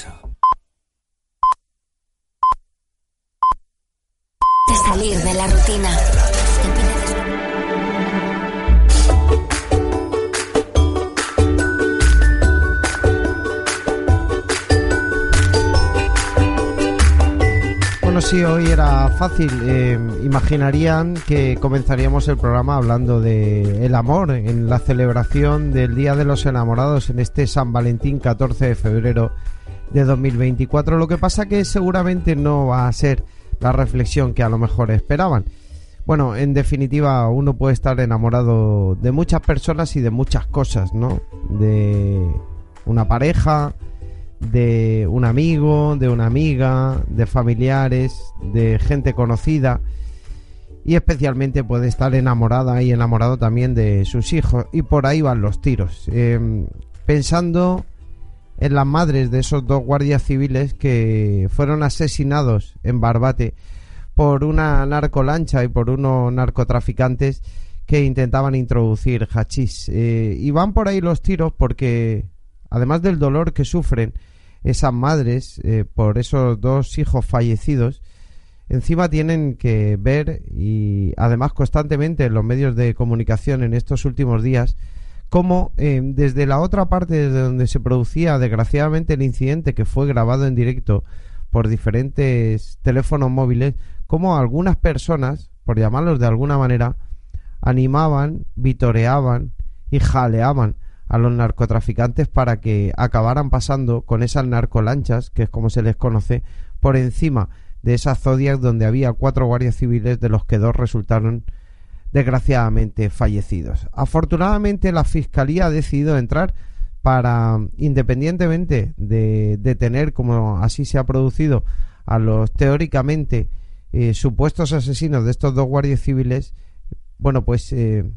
eso. De salir de la rutina. Bueno, sí, hoy era fácil. Eh, imaginarían que comenzaríamos el programa hablando de el amor en la celebración del Día de los Enamorados en este San Valentín 14 de febrero de 2024. Lo que pasa que seguramente no va a ser la reflexión que a lo mejor esperaban. Bueno, en definitiva, uno puede estar enamorado de muchas personas y de muchas cosas, ¿no? De una pareja, de un amigo, de una amiga, de familiares, de gente conocida y especialmente puede estar enamorada y enamorado también de sus hijos y por ahí van los tiros. Eh, pensando en las madres de esos dos guardias civiles que fueron asesinados en Barbate por una narcolancha y por unos narcotraficantes que intentaban introducir hachís. Eh, y van por ahí los tiros porque, además del dolor que sufren, esas madres eh, por esos dos hijos fallecidos, encima tienen que ver y además constantemente en los medios de comunicación en estos últimos días cómo eh, desde la otra parte desde donde se producía desgraciadamente el incidente que fue grabado en directo por diferentes teléfonos móviles, como algunas personas, por llamarlos de alguna manera, animaban, vitoreaban y jaleaban a los narcotraficantes para que acabaran pasando con esas narcolanchas, que es como se les conoce, por encima de esas zodiacs donde había cuatro guardias civiles de los que dos resultaron desgraciadamente fallecidos. Afortunadamente la Fiscalía ha decidido entrar para, independientemente de detener, como así se ha producido, a los teóricamente eh, supuestos asesinos de estos dos guardias civiles, bueno, pues eh,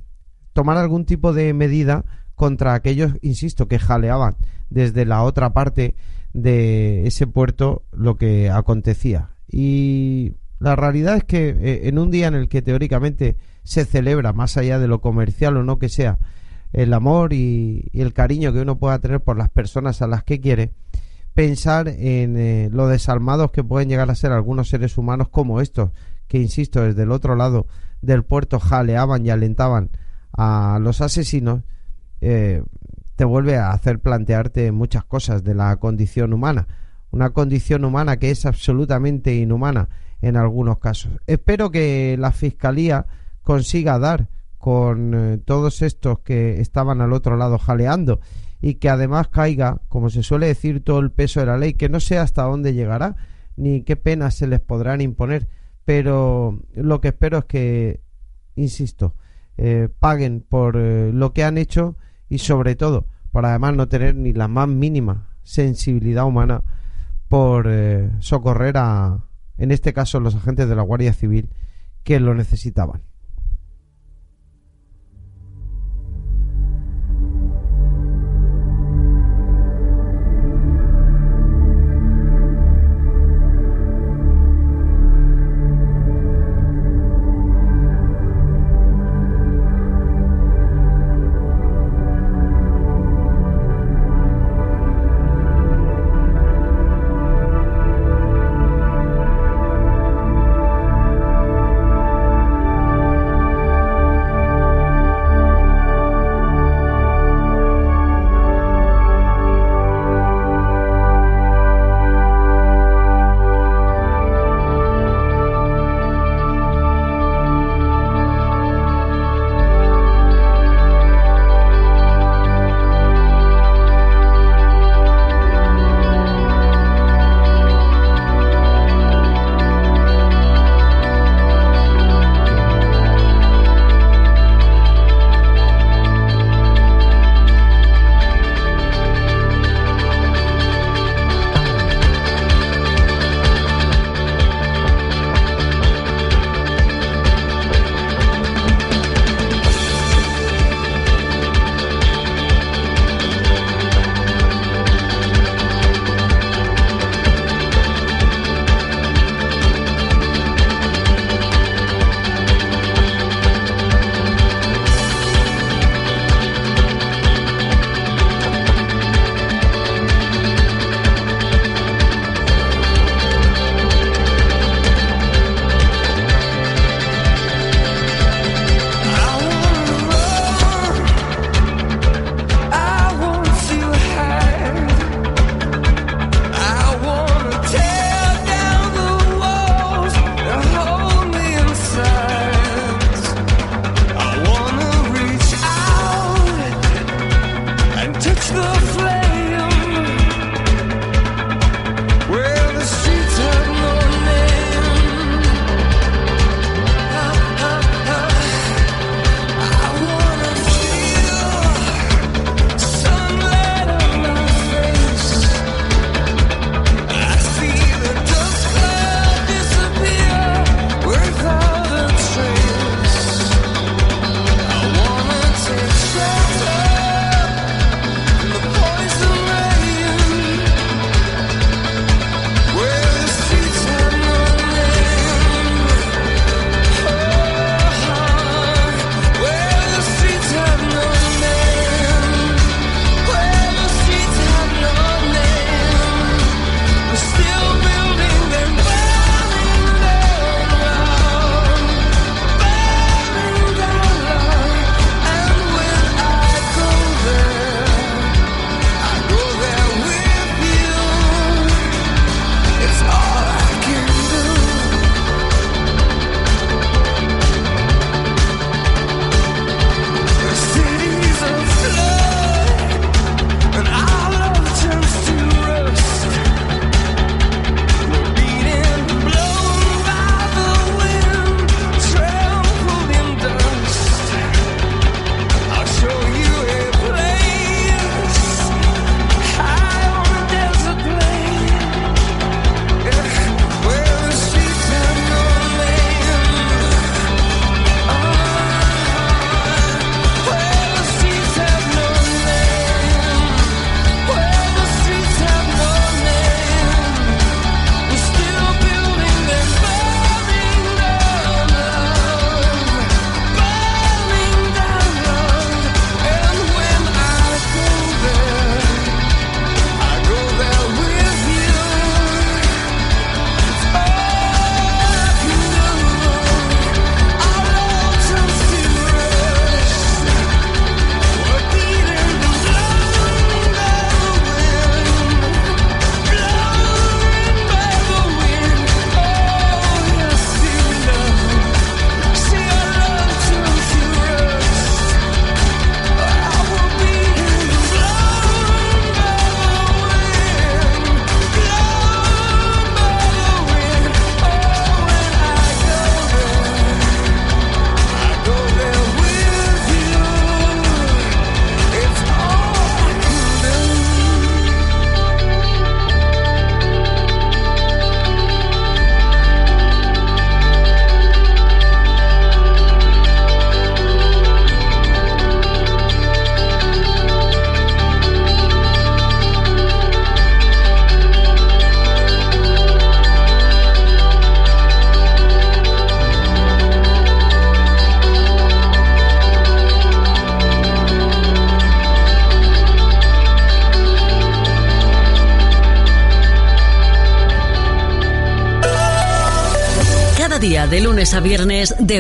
tomar algún tipo de medida contra aquellos, insisto, que jaleaban desde la otra parte de ese puerto lo que acontecía. Y la realidad es que eh, en un día en el que teóricamente se celebra, más allá de lo comercial o no que sea, el amor y, el cariño que uno pueda tener por las personas a las que quiere, pensar en eh, lo desalmados que pueden llegar a ser algunos seres humanos como estos, que insisto, desde el otro lado del puerto jaleaban y alentaban a los asesinos, eh, te vuelve a hacer plantearte muchas cosas de la condición humana. Una condición humana que es absolutamente inhumana en algunos casos. Espero que la Fiscalía consiga dar con eh, todos estos que estaban al otro lado jaleando y que además caiga, como se suele decir, todo el peso de la ley, que no sé hasta dónde llegará ni qué penas se les podrán imponer, pero lo que espero es que, insisto, eh, paguen por lo que han hecho y sobre todo por además no tener ni la más mínima sensibilidad humana por eh, socorrer a, en este caso, los agentes de la Guardia Civil que lo necesitaban.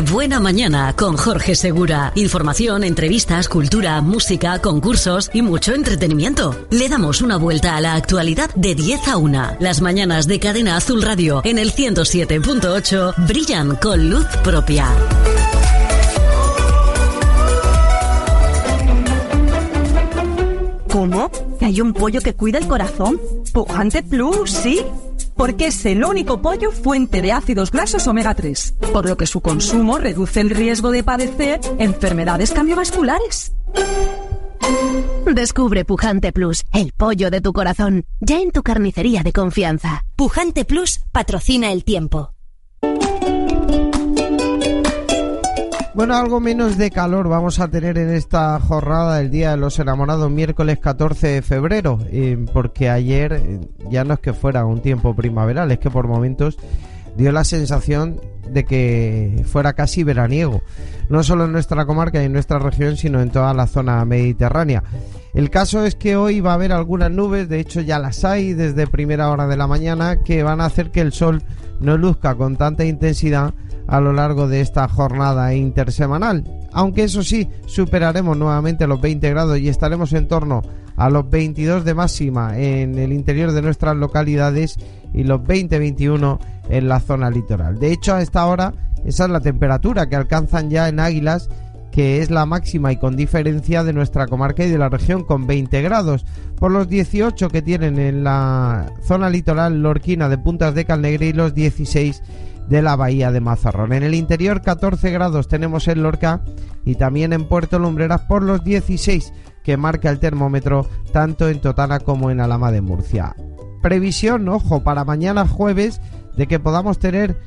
Buena mañana con Jorge Segura. Información, entrevistas, cultura, música, concursos y mucho entretenimiento. Le damos una vuelta a la actualidad de 10 a 1. Las mañanas de Cadena Azul Radio en el 107.8 brillan con luz propia. ¿Cómo? ¿Que hay un pollo que cuida el corazón? Pujante Plus, sí porque es el único pollo fuente de ácidos grasos omega 3, por lo que su consumo reduce el riesgo de padecer enfermedades cardiovasculares. Descubre Pujante Plus, el pollo de tu corazón, ya en tu carnicería de confianza. Pujante Plus patrocina el tiempo. Bueno, algo menos de calor vamos a tener en esta jornada del Día de los Enamorados, miércoles 14 de febrero, porque ayer eh, ya no es que fuera un tiempo primaveral, es que por momentos dio la sensación de que fuera casi veraniego, no solo en nuestra comarca y en nuestra región, sino en toda la zona mediterránea. El caso es que hoy va a haber algunas nubes, de hecho ya las hay desde primera hora de la mañana, que van a hacer que el sol no luzca con tanta intensidad a lo largo de esta jornada intersemanal. Aunque eso sí, superaremos nuevamente los 20 grados y estaremos en torno a los 22 de máxima en el interior de nuestras localidades y los 20-21 en la zona litoral. De hecho, a esta hora esa es la temperatura que alcanzan ya en Águilas que es la máxima y con diferencia de nuestra comarca y de la región con 20 grados, por los 18 que tienen en la zona litoral lorquina de Puntas de Calnegre y los 16 de la bahía de Mazarrón. En el interior 14 grados tenemos en Lorca y también en Puerto Lumbreras por los 16 que marca el termómetro tanto en Totana como en Alama de Murcia. Previsión, ojo, para mañana jueves de que podamos tener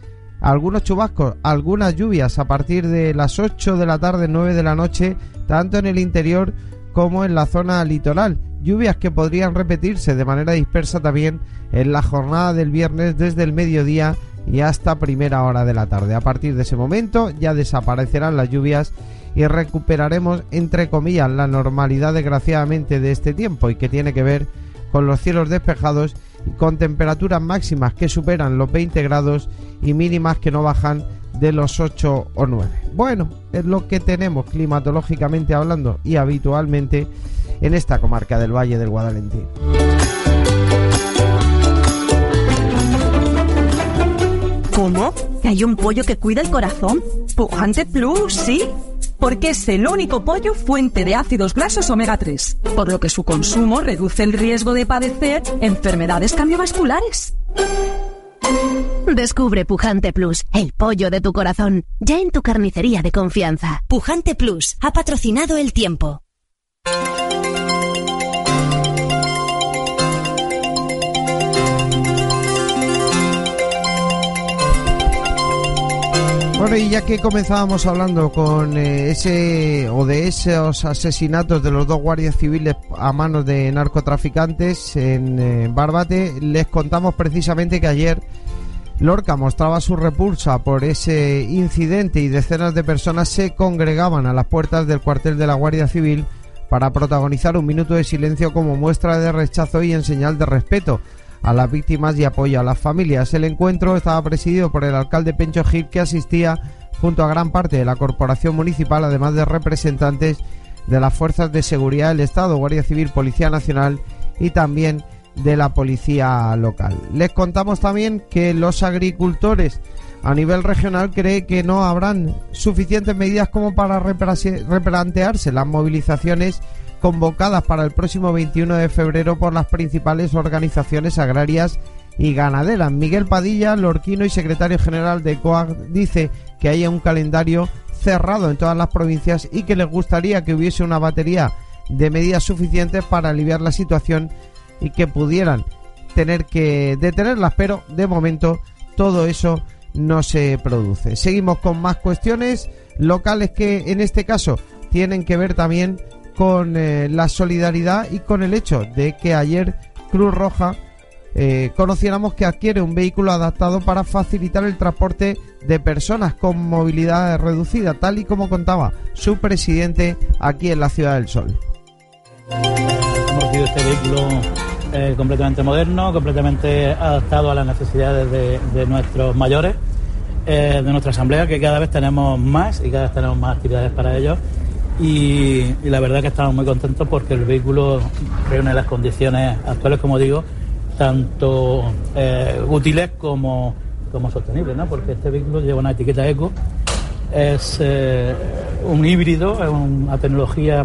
algunos chubascos, algunas lluvias a partir de las 8 de la tarde, 9 de la noche, tanto en el interior como en la zona litoral. Lluvias que podrían repetirse de manera dispersa también en la jornada del viernes desde el mediodía y hasta primera hora de la tarde. A partir de ese momento ya desaparecerán las lluvias y recuperaremos, entre comillas, la normalidad desgraciadamente de este tiempo y que tiene que ver con los cielos despejados y con temperaturas máximas que superan los 20 grados y mínimas que no bajan de los 8 o 9. Bueno, es lo que tenemos climatológicamente hablando y habitualmente en esta comarca del Valle del Guadalentín. ¿Cómo? ¿Que hay un pollo que cuida el corazón? Pujante Plus, sí. Porque es el único pollo fuente de ácidos grasos omega 3, por lo que su consumo reduce el riesgo de padecer enfermedades cardiovasculares. Descubre Pujante Plus, el pollo de tu corazón, ya en tu carnicería de confianza. Pujante Plus ha patrocinado el tiempo. Bueno, y ya que comenzábamos hablando con eh, ese o de esos asesinatos de los dos guardias civiles a manos de narcotraficantes en eh, Barbate, les contamos precisamente que ayer Lorca mostraba su repulsa por ese incidente y decenas de personas se congregaban a las puertas del cuartel de la Guardia Civil para protagonizar un minuto de silencio como muestra de rechazo y en señal de respeto a las víctimas y apoyo a las familias. El encuentro estaba presidido por el alcalde Pencho Gil que asistía junto a gran parte de la corporación municipal, además de representantes de las fuerzas de seguridad del Estado, Guardia Civil, Policía Nacional y también de la policía local. Les contamos también que los agricultores a nivel regional creen que no habrán suficientes medidas como para replantearse las movilizaciones convocadas para el próximo 21 de febrero por las principales organizaciones agrarias y ganaderas. Miguel Padilla, lorquino y secretario general de COAG, dice que haya un calendario cerrado en todas las provincias y que les gustaría que hubiese una batería de medidas suficientes para aliviar la situación y que pudieran tener que detenerlas, pero de momento todo eso no se produce. Seguimos con más cuestiones locales que en este caso tienen que ver también con eh, la solidaridad y con el hecho de que ayer Cruz Roja eh, conociéramos que adquiere un vehículo adaptado para facilitar el transporte de personas con movilidad reducida, tal y como contaba su presidente aquí en la Ciudad del Sol. Hemos este vehículo eh, completamente moderno, completamente adaptado a las necesidades de, nuestros mayores eh, de nuestra asamblea, que cada vez tenemos más y cada vez tenemos más actividades para ellos. Y, la verdad que estamos muy contentos porque el vehículo reúne las condiciones actuales, como digo, tanto eh, útiles como, como sostenibles, ¿no? porque este vehículo lleva una etiqueta eco, es un híbrido, es una tecnología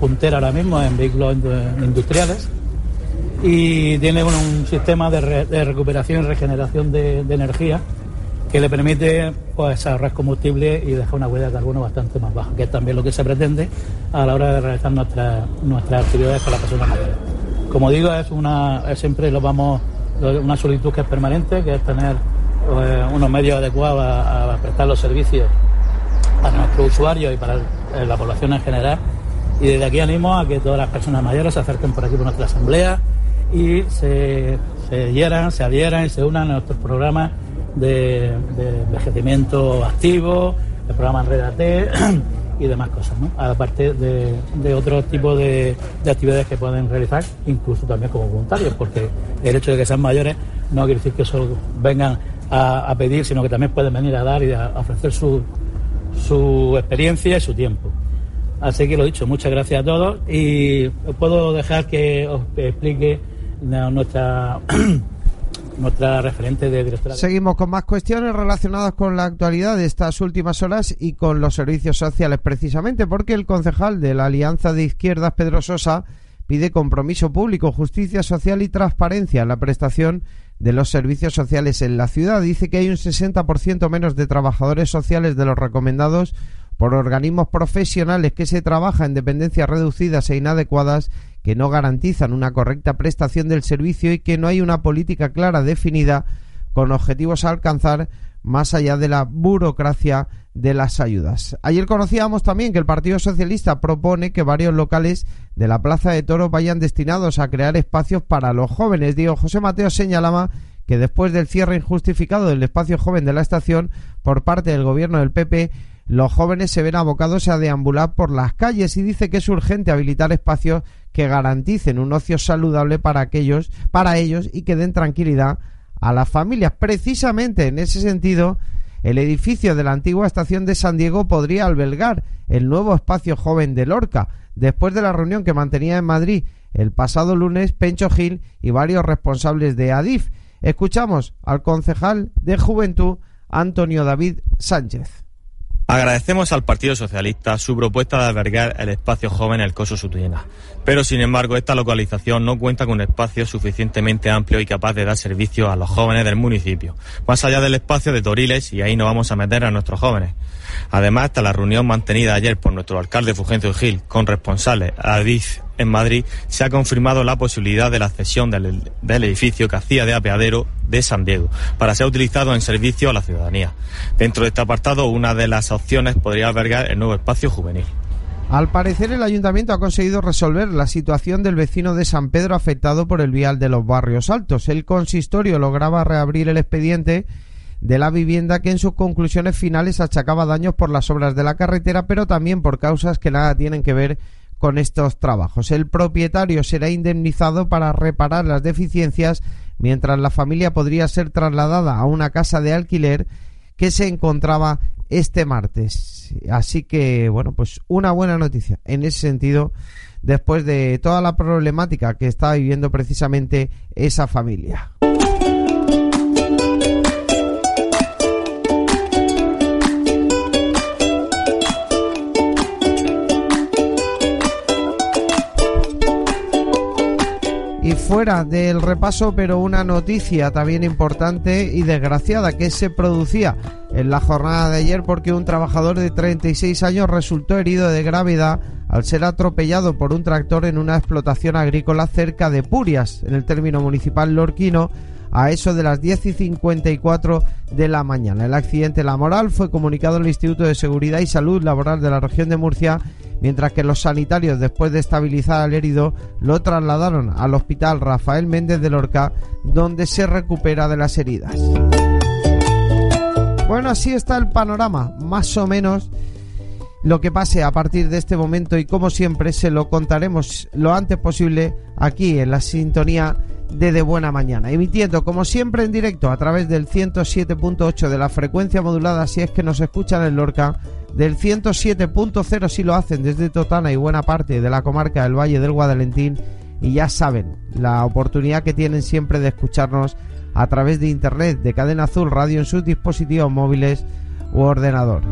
puntera ahora mismo en vehículos industriales y tiene un, sistema de, recuperación y regeneración de, energía que le permite pues, ahorrar combustible y dejar una huella de carbono bastante más baja, que es también lo que se pretende a la hora de realizar nuestras, nuestras actividades con las personas mayores. Como digo, es una siempre lo vamos una solicitud que es permanente, que es tener eh, unos medios adecuados a, prestar los servicios para nuestros usuarios y para la población en general. Y desde aquí animo a que todas las personas mayores se acerquen por aquí por nuestra asamblea, y se, se hieran, se adhieran y se unan a nuestros programas de, envejecimiento activo, el programa Enredate y demás cosas, ¿no? aparte de, de otros tipos de, actividades que pueden realizar, incluso también como voluntarios, porque el hecho de que sean mayores no quiere decir que solo vengan a, pedir, sino que también pueden venir a dar y a ofrecer su, su experiencia y su tiempo. Así que lo dicho, muchas gracias a todos y puedo dejar que os explique nuestra, referente de directora. Seguimos con más cuestiones relacionadas con la actualidad de estas últimas horas y con los servicios sociales, precisamente porque el concejal de la Alianza de Izquierdas, Pedro Sosa, pide compromiso público, justicia social y transparencia en la prestación de los servicios sociales en la ciudad. Dice que hay un 60% menos de trabajadores sociales de los recomendados por organismos profesionales que se trabaja en dependencias reducidas e inadecuadas que no garantizan una correcta prestación del servicio y que no hay una política clara definida con objetivos a alcanzar más allá de la burocracia de las ayudas. Ayer conocíamos también que el Partido Socialista propone que varios locales de la Plaza de Toros vayan destinados a crear espacios para los jóvenes. Diego José Mateo señalaba que después del cierre injustificado del espacio joven de la estación por parte del gobierno del PP, los jóvenes se ven abocados a deambular por las calles y dice que es urgente habilitar espacios que garanticen un ocio saludable para aquellos, para ellos y que den tranquilidad a las familias. Precisamente en ese sentido, el edificio de la antigua estación de San Diego podría albergar el nuevo espacio joven de Lorca, después de la reunión que mantenía en Madrid el pasado lunes Pencho Gil y varios responsables de ADIF. Escuchamos al concejal de Juventud Antonio David Sánchez. Agradecemos al Partido Socialista su propuesta de albergar el espacio joven El Coso Sutuyena, pero sin embargo esta localización no cuenta con un espacio suficientemente amplio y capaz de dar servicio a los jóvenes del municipio, más allá del espacio de Toriles y ahí no vamos a meter a nuestros jóvenes. Además, tras la reunión mantenida ayer por nuestro alcalde Fulgencio Gil con responsables ADIF en Madrid, se ha confirmado la posibilidad de la cesión del, edificio que hacía de apeadero de San Diego para ser utilizado en servicio a la ciudadanía. Dentro de este apartado, una de las opciones podría albergar el nuevo espacio juvenil. Al parecer, el ayuntamiento ha conseguido resolver la situación del vecino de San Pedro afectado por el vial de los barrios altos. El consistorio lograba reabrir el expediente de la vivienda que en sus conclusiones finales achacaba daños por las obras de la carretera, pero también por causas que nada tienen que ver con estos trabajos. El propietario será indemnizado para reparar las deficiencias, mientras la familia podría ser trasladada a una casa de alquiler que se encontraba este martes. Así que, bueno, pues una buena noticia en ese sentido, después de toda la problemática que está viviendo precisamente esa familia. Y fuera del repaso, pero una noticia también importante y desgraciada que se producía en la jornada de ayer porque un trabajador de 36 años resultó herido de gravedad al ser atropellado por un tractor en una explotación agrícola cerca de Purias, en el término municipal lorquino, a eso de las 10 y 54 de la mañana. El accidente laboral fue comunicado al Instituto de Seguridad y Salud Laboral de la región de Murcia, mientras que los sanitarios, después de estabilizar al herido, lo trasladaron al Hospital Rafael Méndez de Lorca, donde se recupera de las heridas. Bueno, así está el panorama, más o menos lo que pase a partir de este momento y como siempre se lo contaremos lo antes posible aquí en la sintonía de De Buena Mañana, emitiendo como siempre en directo a través del 107.8 de la frecuencia modulada si es que nos escuchan en Lorca, del 107.0 si lo hacen desde Totana y buena parte de la comarca del Valle del Guadalentín y ya saben la oportunidad que tienen siempre de escucharnos a través de internet de Cadena Azul Radio en sus dispositivos móviles u ordenador.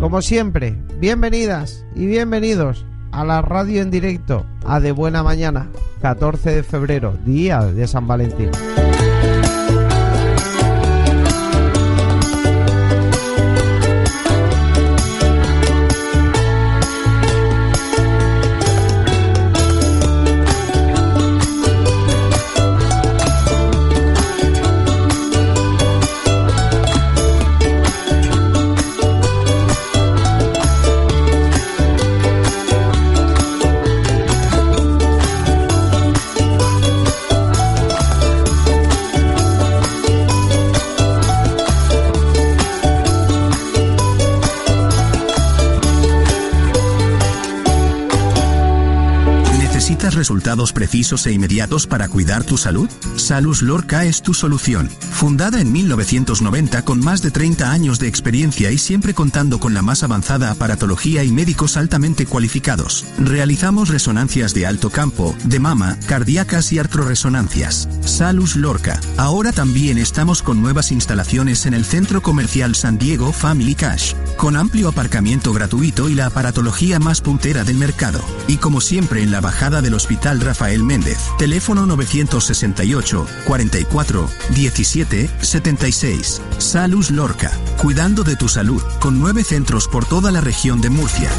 Como siempre, bienvenidas y bienvenidos a la radio en directo a De Buena Mañana, 14 de febrero, día de San Valentín. sur resultados precisos e inmediatos para cuidar tu salud? Salus Lorca es tu solución. Fundada en 1990 con más de 30 años de experiencia y siempre contando con la más avanzada aparatología y médicos altamente cualificados. Realizamos resonancias de alto campo, de mama, cardíacas y artroresonancias. Salus Lorca. Ahora también estamos con nuevas instalaciones en el Centro Comercial San Diego Family Cash, con amplio aparcamiento gratuito y la aparatología más puntera del mercado. Y como siempre en la bajada del hospital Rafael Méndez. Teléfono 968 44 17 76. Salus Lorca. Cuidando de tu salud, con nueve centros por toda la región de Murcia.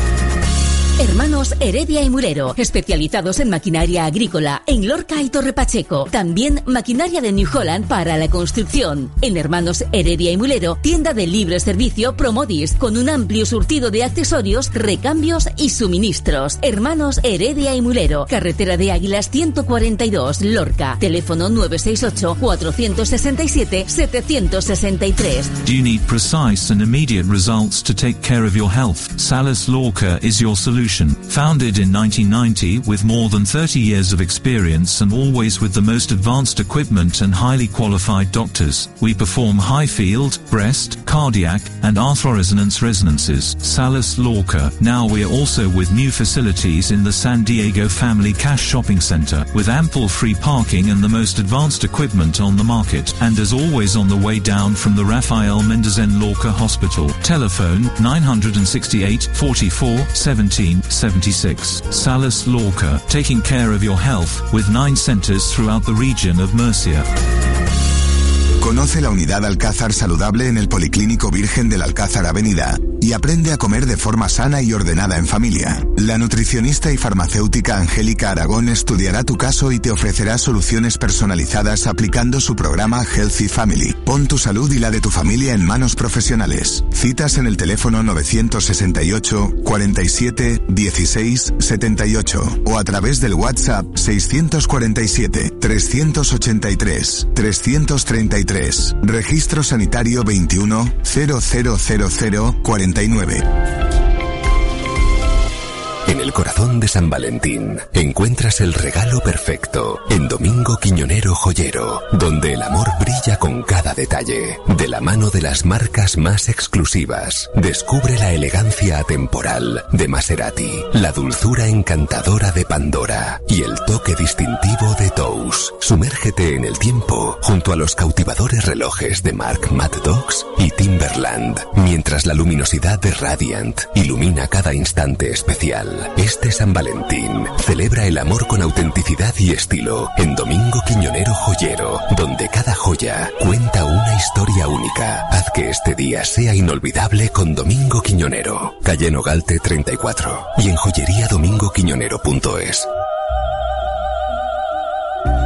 Hermanos Heredia y Mulero, especializados en maquinaria agrícola en Lorca y Torre Pacheco. También maquinaria de New Holland para la construcción. En Hermanos Heredia y Mulero, tienda de libre servicio Promodis, con un amplio surtido de accesorios, recambios y suministros. Hermanos Heredia y Mulero, carretera de Águilas 142, Lorca. Teléfono 968 467 763. Do you need precise and immediate results to take care of your health? Salus Lorca is your solution. Founded in 1990 with more than 30 years of experience and always with the most advanced equipment and highly qualified doctors, we perform high field, breast, cardiac, and arthroresonance resonances. Salus Lorca. Now we are also with new facilities in the San Diego Family Cash Shopping Center with ample free parking and the most advanced equipment on the market. And as always on the way down from the Rafael Mendezen Lorca Hospital. Telephone 968 44 17 76. Salus Lorca, taking care of your health with nine centers throughout the region of Murcia. Conoce la unidad Alcázar Saludable en el Policlínico Virgen del Alcázar Avenida y aprende a comer de forma sana y ordenada en familia. La nutricionista y farmacéutica Angélica Aragón estudiará tu caso y te ofrecerá soluciones personalizadas aplicando su programa Healthy Family. Pon tu salud y la de tu familia en manos profesionales. Citas en el teléfono 968 47 16 78 o a través del WhatsApp 647 383 333 Registro Sanitario 21 0000 49. En el corazón de San Valentín encuentras el regalo perfecto en Domingo Quiñonero Joyero, donde el amor brilla con cada detalle. De la mano de las marcas más exclusivas, descubre la elegancia atemporal de Maserati, la dulzura encantadora de Pandora y el toque distintivo de Tous. Sumérgete en el tiempo junto a los cautivadores relojes de Mark Mad Dogs y Timberland, mientras la luminosidad de Radiant ilumina cada instante especial. Este San Valentín celebra el amor con autenticidad y estilo en Domingo Quiñonero Joyero, donde cada joya cuenta una historia única. Haz que este día sea inolvidable con Domingo Quiñonero, calle Nogalte 34 y en joyeríadomingoquiñonero.es.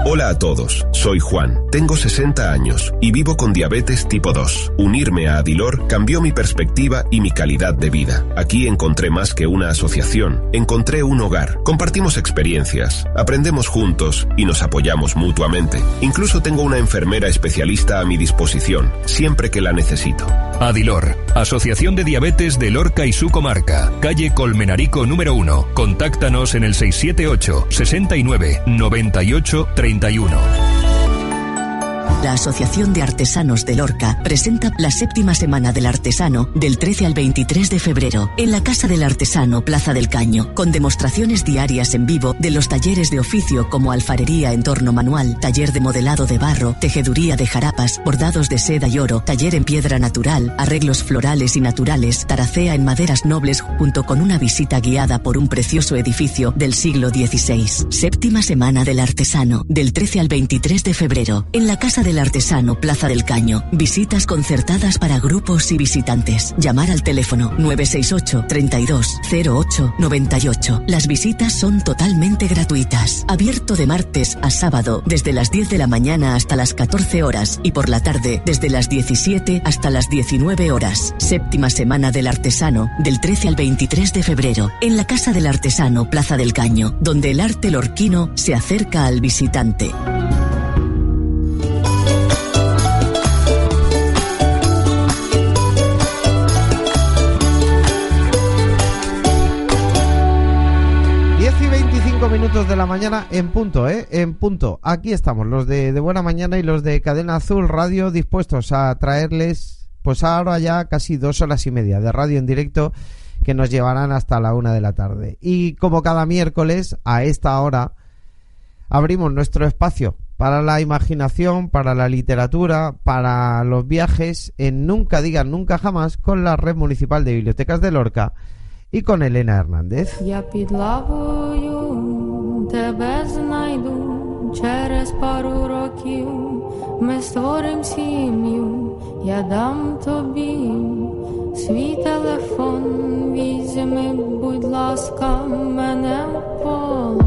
Hola a todos, soy Juan, tengo 60 años y vivo con diabetes tipo 2. Unirme a Adilor cambió mi perspectiva y mi calidad de vida. Aquí encontré más que una asociación, encontré un hogar, compartimos experiencias, aprendemos juntos y nos apoyamos mutuamente. Incluso tengo una enfermera especialista a mi disposición, siempre que la necesito. Adilor, Asociación de Diabetes de Lorca y su comarca, calle Colmenarico número 1. Contáctanos en el 678 69 98 30 la Asociación de Artesanos de Lorca presenta la séptima semana del artesano del 13 al 23 de febrero en la Casa del Artesano Plaza del Caño, con demostraciones diarias en vivo de los talleres de oficio como alfarería en torno manual, taller de modelado de barro, tejeduría de jarapas, bordados de seda y oro, taller en piedra natural, arreglos florales y naturales, taracea en maderas nobles junto con una visita guiada por un precioso edificio del siglo XVI. Séptima semana del artesano del 13 al 23 de febrero en la Casa del Artesano, Plaza del Caño. Visitas concertadas para grupos y visitantes. Llamar al teléfono 968 32 08 98. Las visitas son totalmente gratuitas. Abierto de martes a sábado desde las 10 de la mañana hasta las 14 horas y por la tarde desde las 17 hasta las 19 horas. Séptima semana del artesano del 13 al 23 de febrero en la Casa del Artesano, Plaza del Caño, donde el arte lorquino se acerca al visitante. Minutos de la mañana en punto, ¿eh? En punto. Aquí estamos, los de, de Buena Mañana y los de Cadena Azul Radio, dispuestos a traerles, pues ahora ya casi dos horas y media de radio en directo que nos llevarán hasta la una de la tarde. Y como cada miércoles, a esta hora, abrimos nuestro espacio para la imaginación, para la literatura, para los viajes en Nunca Digan Nunca Jamás con la Red Municipal de Bibliotecas de Lorca y con Elena Hernández тебе знайду через пару років, ми створим сім'ю, я дам тобі свій телефон, візьми, будь ласка, мене в полон.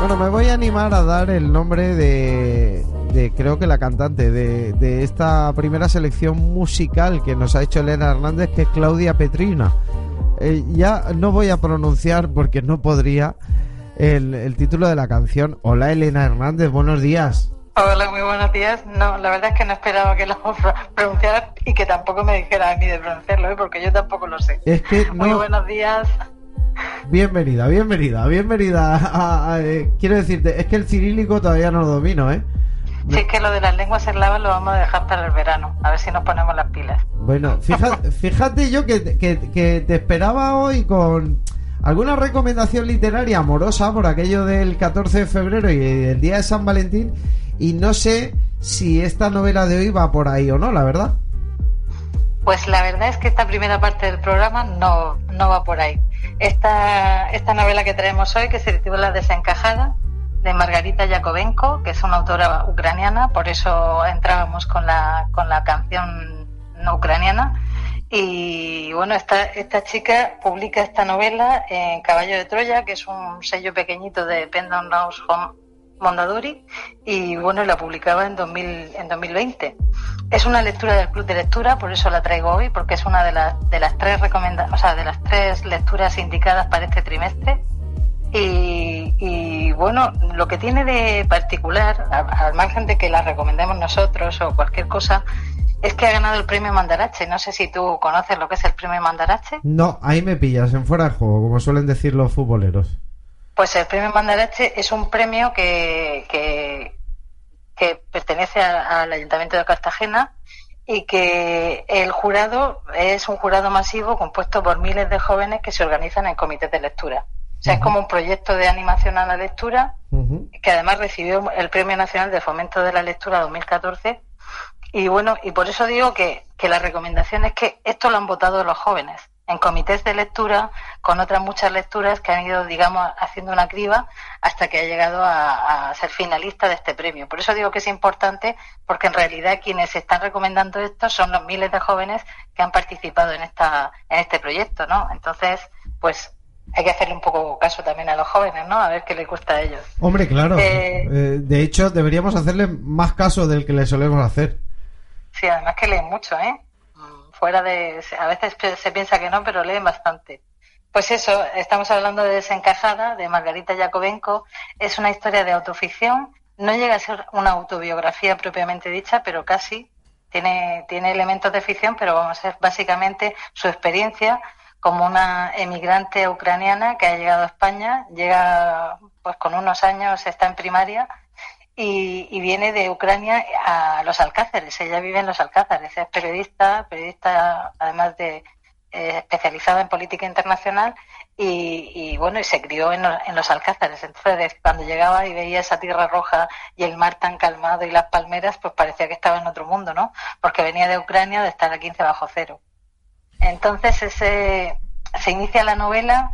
Bueno, me voy a animar a dar el nombre de, de creo que la cantante de, de, esta primera selección musical que nos ha hecho Elena Hernández, que es Claudia Petrina. Eh, ya no voy a pronunciar porque no podría el, título de la canción. Hola Elena Hernández, buenos días. Hola, muy buenos días. No, la verdad es que no esperaba que lo pronunciara y que tampoco me dijera a mí de pronunciarlo, ¿eh? porque yo tampoco lo sé. Es que Muy buenos días. Bienvenida, bienvenida, bienvenida. Eh, quiero decirte, es que el cirílico todavía no lo domino, ¿eh? Si es que lo de las lenguas eslavas lo vamos a dejar para el verano, a ver si nos ponemos las pilas. Bueno, fíjate, fíjate yo que, te esperaba hoy con alguna recomendación literaria amorosa por aquello del 14 de febrero y el día de San Valentín y no sé si esta novela de hoy va por ahí o no, la verdad. Pues la verdad es que esta primera parte del programa no, no va por ahí. Esta, esta novela que traemos hoy, que se titula Desencajada, de Margarita Yakovenko, que es una autora ucraniana, por eso entrábamos con la, con la canción ucraniana. Y bueno, esta, esta chica publica esta novela en Caballo de Troya, que es un sello pequeñito de Pendon House Home Mondadori, y bueno, la publicaba en, 2000, en 2020. Es una lectura del club de lectura, por eso la traigo hoy, porque es una de las, de las tres recomenda o sea, de las tres lecturas indicadas para este trimestre y, bueno, lo que tiene de particular, al margen de que la recomendemos nosotros o cualquier cosa, es que ha ganado el premio Mandarache. No sé si tú conoces lo que es el premio Mandarache. No, ahí me pillas, en fuera de juego, como suelen decir los futboleros. Pues el premio Mandarache es un premio que, que, que pertenece al Ayuntamiento de Cartagena y que el jurado es un jurado masivo compuesto por miles de jóvenes que se organizan en comités de lectura sea, es como un proyecto de animación a la lectura que además recibió el Premio Nacional de Fomento de la Lectura 2014. Y bueno, y por eso digo que, la recomendación es que esto lo han votado los jóvenes en comités de lectura con otras muchas lecturas que han ido, digamos, haciendo una criba hasta que ha llegado a, ser finalista de este premio. Por eso digo que es importante porque en realidad quienes están recomendando esto son los miles de jóvenes que han participado en esta en este proyecto, ¿no? Entonces, pues hay que hacerle un poco caso también a los jóvenes, ¿no? A ver qué les gusta a ellos. Hombre, claro. Eh, eh, de hecho, deberíamos hacerle más caso del que le solemos hacer. Sí, además que leen mucho, ¿eh? Fuera de... A veces se piensa que no, pero leen bastante. Pues eso, estamos hablando de Desencajada, de Margarita Yakovenko. Es una historia de autoficción. No llega a ser una autobiografía propiamente dicha, pero casi. Tiene, tiene elementos de ficción, pero vamos a ser básicamente su experiencia como una emigrante ucraniana que ha llegado a España, llega pues con unos años, está en primaria y, viene de Ucrania a los Alcázares. Ella vive en los Alcázares, es periodista, periodista además de eh, especializada en política internacional y, bueno, y se crió en, en, los Alcázares. Entonces, cuando llegaba y veía esa tierra roja y el mar tan calmado y las palmeras, pues parecía que estaba en otro mundo, ¿no? Porque venía de Ucrania de estar a 15 bajo cero. Entonces, ese, se inicia la novela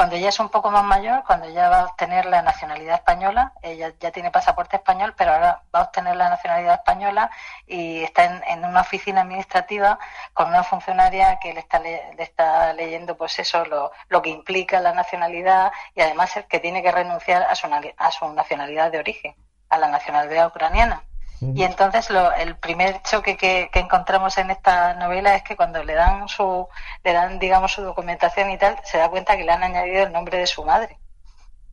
cuando ella es un poco más mayor, cuando ya va a obtener la nacionalidad española, ella ya tiene pasaporte español, pero ahora va a obtener la nacionalidad española y está en, una oficina administrativa con una funcionaria que le está, le, está leyendo pues eso, lo, lo, que implica la nacionalidad y además que tiene que renunciar a su, a su nacionalidad de origen, a la nacionalidad ucraniana. Y entonces lo, el primer choque que, encontramos en esta novela es que cuando le dan su, le dan, digamos, su documentación y tal, se da cuenta que le han añadido el nombre de su madre,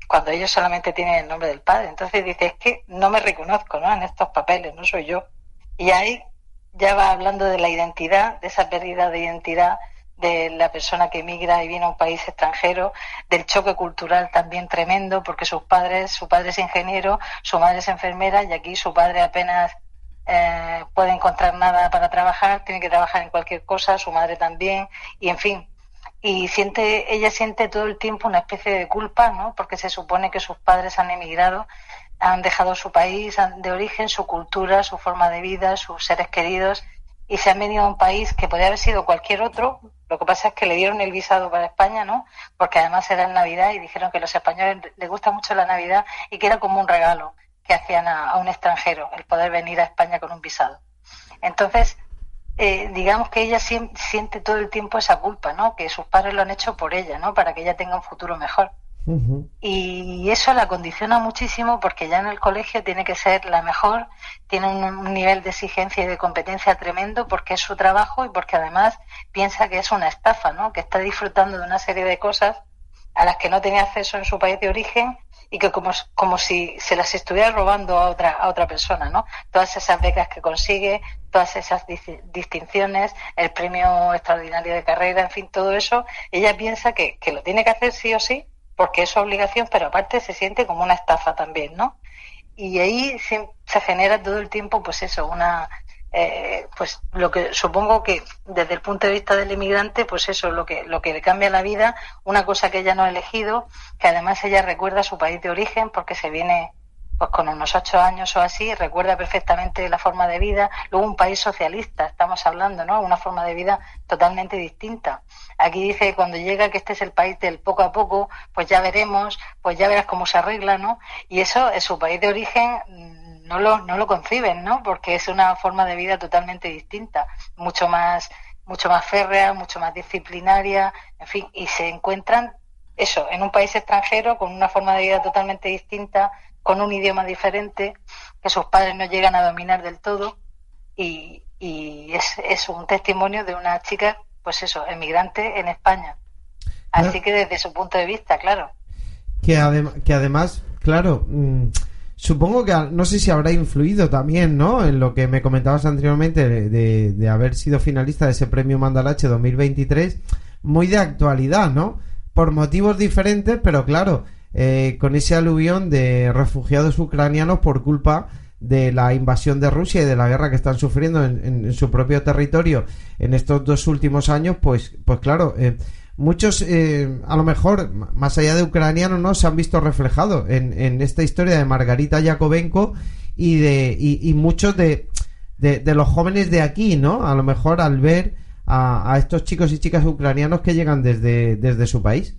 cuando ellos solamente tienen el nombre del padre. Entonces dice, es que no me reconozco, ¿no? En estos papeles, no soy yo. Y ahí ya va hablando de la identidad, de esa pérdida de identidad de la persona que emigra y viene a un país extranjero, del choque cultural también tremendo, porque sus padres, su padre es ingeniero, su madre es enfermera y aquí su padre apenas eh, puede encontrar nada para trabajar, tiene que trabajar en cualquier cosa, su madre también, y en fin. Y siente, ella siente todo el tiempo una especie de culpa, ¿no? Porque se supone que sus padres han emigrado, han dejado su país de origen, su cultura, su forma de vida, sus seres queridos, y se han venido a un país que podría haber sido cualquier otro. Lo que pasa es que le dieron el visado para España, ¿no? Porque además era en Navidad y dijeron que a los españoles les gusta mucho la Navidad y que era como un regalo que hacían a, un extranjero el poder venir a España con un visado. Entonces, eh, digamos que ella siente todo el tiempo esa culpa, ¿no? Que sus padres lo han hecho por ella, ¿no? Para que ella tenga un futuro mejor. Y eso la condiciona muchísimo porque ya en el colegio tiene que ser la mejor, tiene un, nivel de exigencia y de competencia tremendo porque es su trabajo y porque además piensa que es una estafa, ¿no? que está disfrutando de una serie de cosas a las que no tenía acceso en su país de origen y que como, como si se las estuviera robando a otra, a otra persona, ¿no? Todas esas becas que consigue, todas esas distinciones, el premio extraordinario de carrera, en fin, todo eso, ella piensa que, que lo tiene que hacer sí o sí porque es su obligación, pero aparte se siente como una estafa también, ¿no? Y ahí se, genera todo el tiempo, pues eso, una, eh, pues lo que supongo que desde el punto de vista del inmigrante, pues eso, lo que, lo que le cambia la vida, una cosa que ella no ha elegido, que además ella recuerda su país de origen porque se viene pues con unos ocho años o así, recuerda perfectamente la forma de vida. Luego un país socialista, estamos hablando, ¿no? Una forma de vida totalmente distinta. Aquí dice cuando llega que este es el país del poco a poco, pues ya veremos, pues ya verás cómo se arregla, ¿no? Y eso es su país de origen mm, no lo, no lo conciben, ¿no? Porque es una forma de vida totalmente distinta, mucho más, mucho más férrea, mucho más disciplinaria, en fin, y se encuentran eso, en un país extranjero con una forma de vida totalmente distinta, con un idioma diferente que sus padres no llegan a dominar del todo y, es, es, un testimonio de una chica, pues eso, emigrante en España. Así que desde su punto de vista, claro. Que, que además, claro, mm, supongo que no sé si habrá influido también, ¿no? En lo que me comentabas anteriormente de, de haber sido finalista de ese premio Mandalache 2023, muy de actualidad, ¿no? Por motivos diferentes, pero claro, eh, con ese aluvión de refugiados ucranianos por culpa de la invasión de Rusia y de la guerra que están sufriendo en, su propio territorio en estos dos últimos años, pues, pues claro, eh, muchos, eh, a lo mejor, más allá de ucranianos, ¿no? Se han visto reflejados en, esta historia de Margarita Yakovenko y de y, muchos de, de, los jóvenes de aquí, ¿no? A lo mejor al ver a, a estos chicos y chicas ucranianos que llegan desde, desde su país.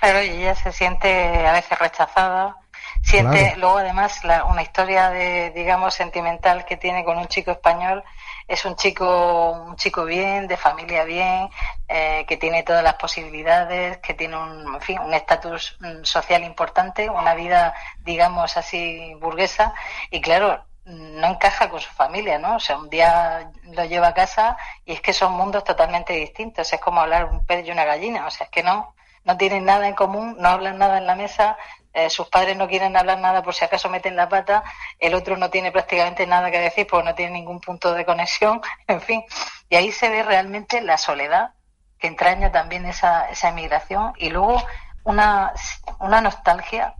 Claro, y ella se siente a veces rechazada, siente luego además una historia de, digamos, sentimental que tiene con un chico español es un chico, un chico bien, de familia bien, eh, que tiene todas las posibilidades, que tiene un, en fin, un estatus mm, social importante, una vida, digamos así, burguesa, y claro, no encaja con su familia, ¿no? O sea, un día lo lleva a casa y es que son mundos totalmente distintos. Es como hablar un pez y una gallina. O sea, es que no, no tienen nada en común, no hablan nada en la mesa, eh, sus padres no quieren hablar nada por si acaso meten la pata, el otro no tiene prácticamente nada que decir porque no tiene ningún punto de conexión, en fin. Y ahí se ve realmente la soledad que entraña también esa, esa emigración y luego una, una nostalgia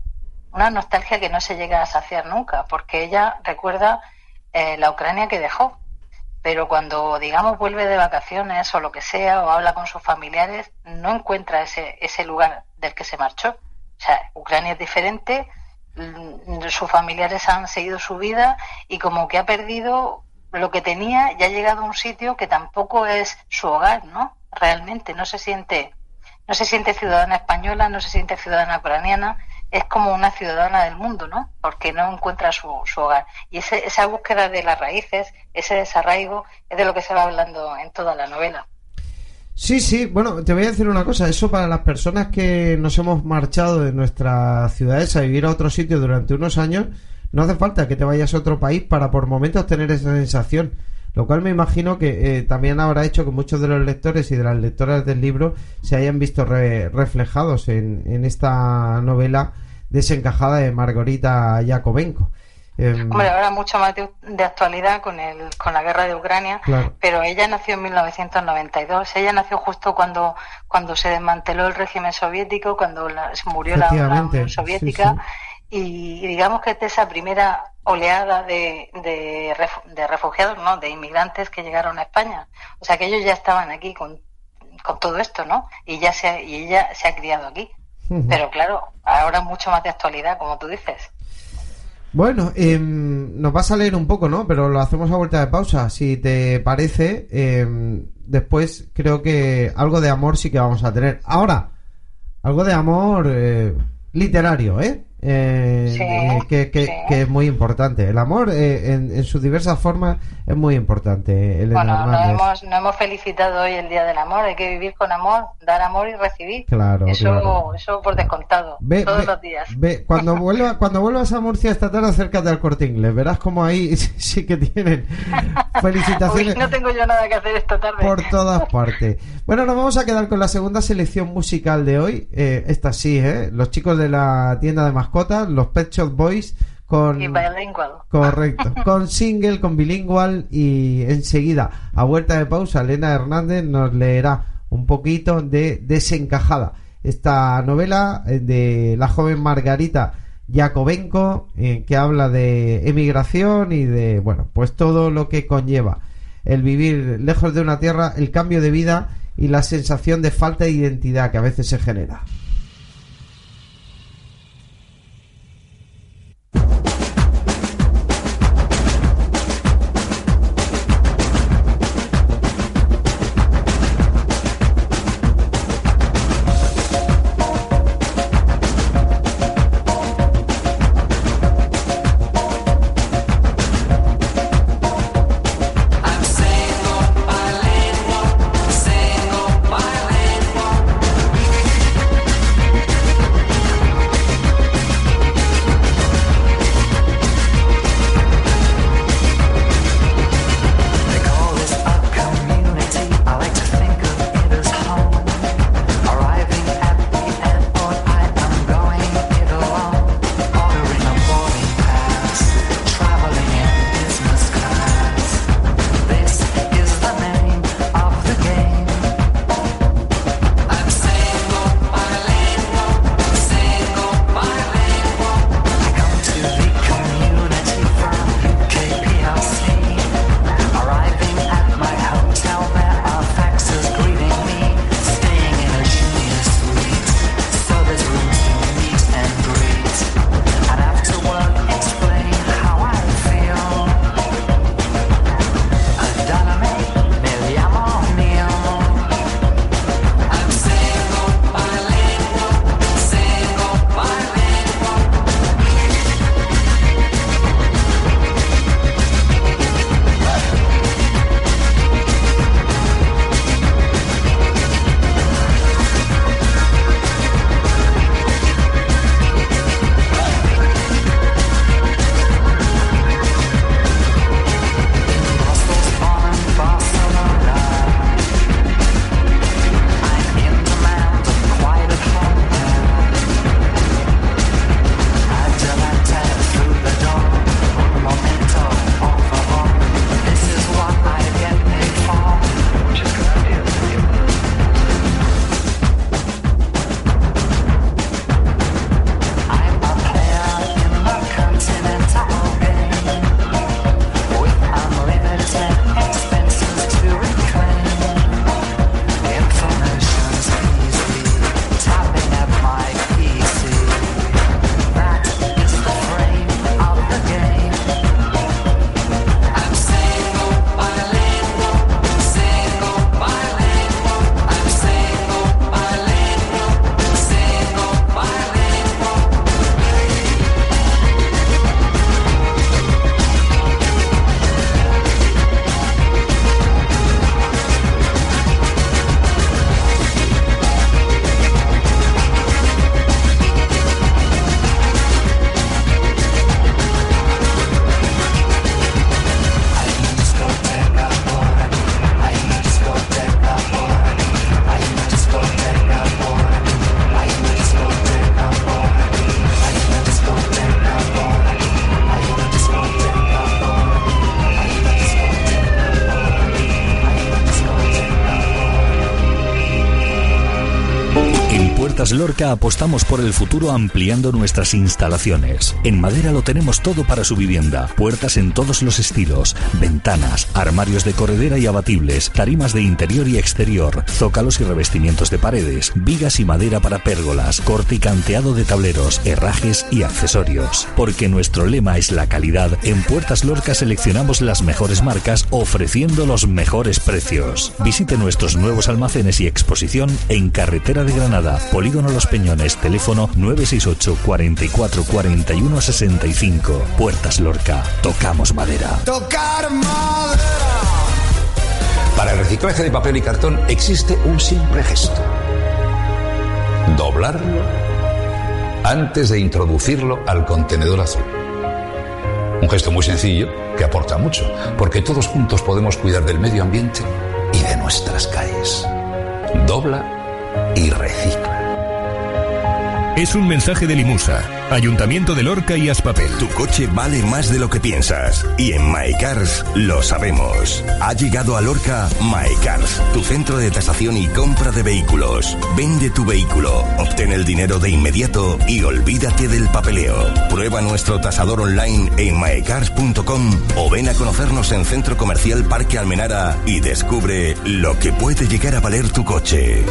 una nostalgia que no se llega a saciar nunca, porque ella recuerda eh, la Ucrania que dejó, pero cuando, digamos, vuelve de vacaciones o lo que sea, o habla con sus familiares, no encuentra ese, ese lugar del que se marchó. O sea, Ucrania es diferente, mm, sus familiares han seguido su vida y como que ha perdido lo que tenía y ha llegado a un sitio que tampoco es su hogar, ¿no? Realmente no se siente, no se siente ciudadana española, no se siente ciudadana ucraniana es como una ciudadana del mundo, ¿no? Porque no encuentra su, hogar. Y ese, esa búsqueda de las raíces, ese desarraigo, es de lo que se va hablando en toda la novela. Sí, sí, bueno, te voy a decir una cosa, eso para las personas que nos hemos marchado de nuestras ciudades a vivir a otro sitio durante unos años, no hace falta que te vayas a otro país para por momentos tener esa sensación. Lo cual me imagino que eh, también habrá hecho que muchos de los lectores y de las lectoras del libro se hayan visto reflejados en, en, esta novela desencajada de Margarita Yakovenko. Em, Hombre, ahora mucho más de, actualidad con, el, con la guerra de Ucrania, pero ella nació en 1992. Ella nació justo cuando, cuando se desmanteló el régimen soviético, cuando murió la, Unión Soviética. Y, digamos que esa primera oleada de, de, refugiados, ¿no? De inmigrantes que llegaron a España. O sea que ellos ya estaban aquí con, con todo esto, ¿no? Y ya se, y ella se ha criado aquí. Pero claro, ahora mucho más de actualidad, como tú dices. Bueno, em, nos vas a leer un poco, ¿no? Pero lo hacemos a vuelta de pausa. Si te parece, em, después creo que algo de amor sí que vamos a tener. Ahora, algo de amor eh, literario, ¿eh? Eh, eh, que, que, es muy importante. El amor eh, en, sus diversas formas es muy importante. bueno, no hemos, no hemos, felicitado hoy el Día del Amor. Hay que vivir con amor, dar amor y recibir. Claro, eso, eso por descontado, todos los días. cuando, vuelva, cuando vuelvas a Murcia esta tarde, acércate al corte inglés. Verás como ahí sí que tienen felicitaciones. no tengo yo nada que hacer esta tarde. Por todas partes. Bueno, nos vamos a quedar con la segunda selección musical de hoy. esta sí, ¿eh? Los chicos de la tienda de los Pet Shop Boys, con... Correcto. con single, con bilingüe y enseguida, a vuelta de pausa, Elena Hernández nos leerá un poquito de Desencajada. Esta novela eh, de la joven Margarita Yakovenko, eh, que habla de emigración y de, bueno, pues todo lo que conlleva el vivir lejos de una tierra, el cambio de vida y la sensación de falta de identidad que a veces se genera. Lorca apostamos por el futuro ampliando nuestras instalaciones. En madera lo tenemos todo para su vivienda. Puertas en todos los estilos, ventanas, armarios de corredera y abatibles, tarimas de interior y exterior, zócalos y revestimientos de paredes, vigas y madera para pérgolas, corte y canteado de tableros, herrajes y accesorios. Porque nuestro lema es la calidad, en Puertas Lorca seleccionamos las mejores marcas ofreciendo los mejores precios. Visite nuestros nuevos almacenes y exposición en Carretera de Granada, Polígono Los Peñones, teléfono 968 44 41 65. Puertas Lorca, tocamos madera. Tocar madera. Para el reciclaje de papel y cartón existe un simple gesto. Doblarlo antes de introducirlo al contenedor azul. Un gesto muy sencillo que aporta mucho, porque todos juntos podemos cuidar del medio ambiente y de nuestras calles. Dobla y recicla. Es un mensaje de Limusa, Ayuntamiento de Lorca y Aspapel. Tu coche vale más de lo que piensas y en MyCars lo sabemos. Ha llegado a Lorca MyCars, tu centro de tasación y compra de vehículos. Vende tu vehículo, obtén el dinero de inmediato y olvídate del papeleo. Prueba nuestro tasador online en mycars.com o ven a conocernos en Centro Comercial Parque Almenara y descubre lo que puede llegar a valer tu coche.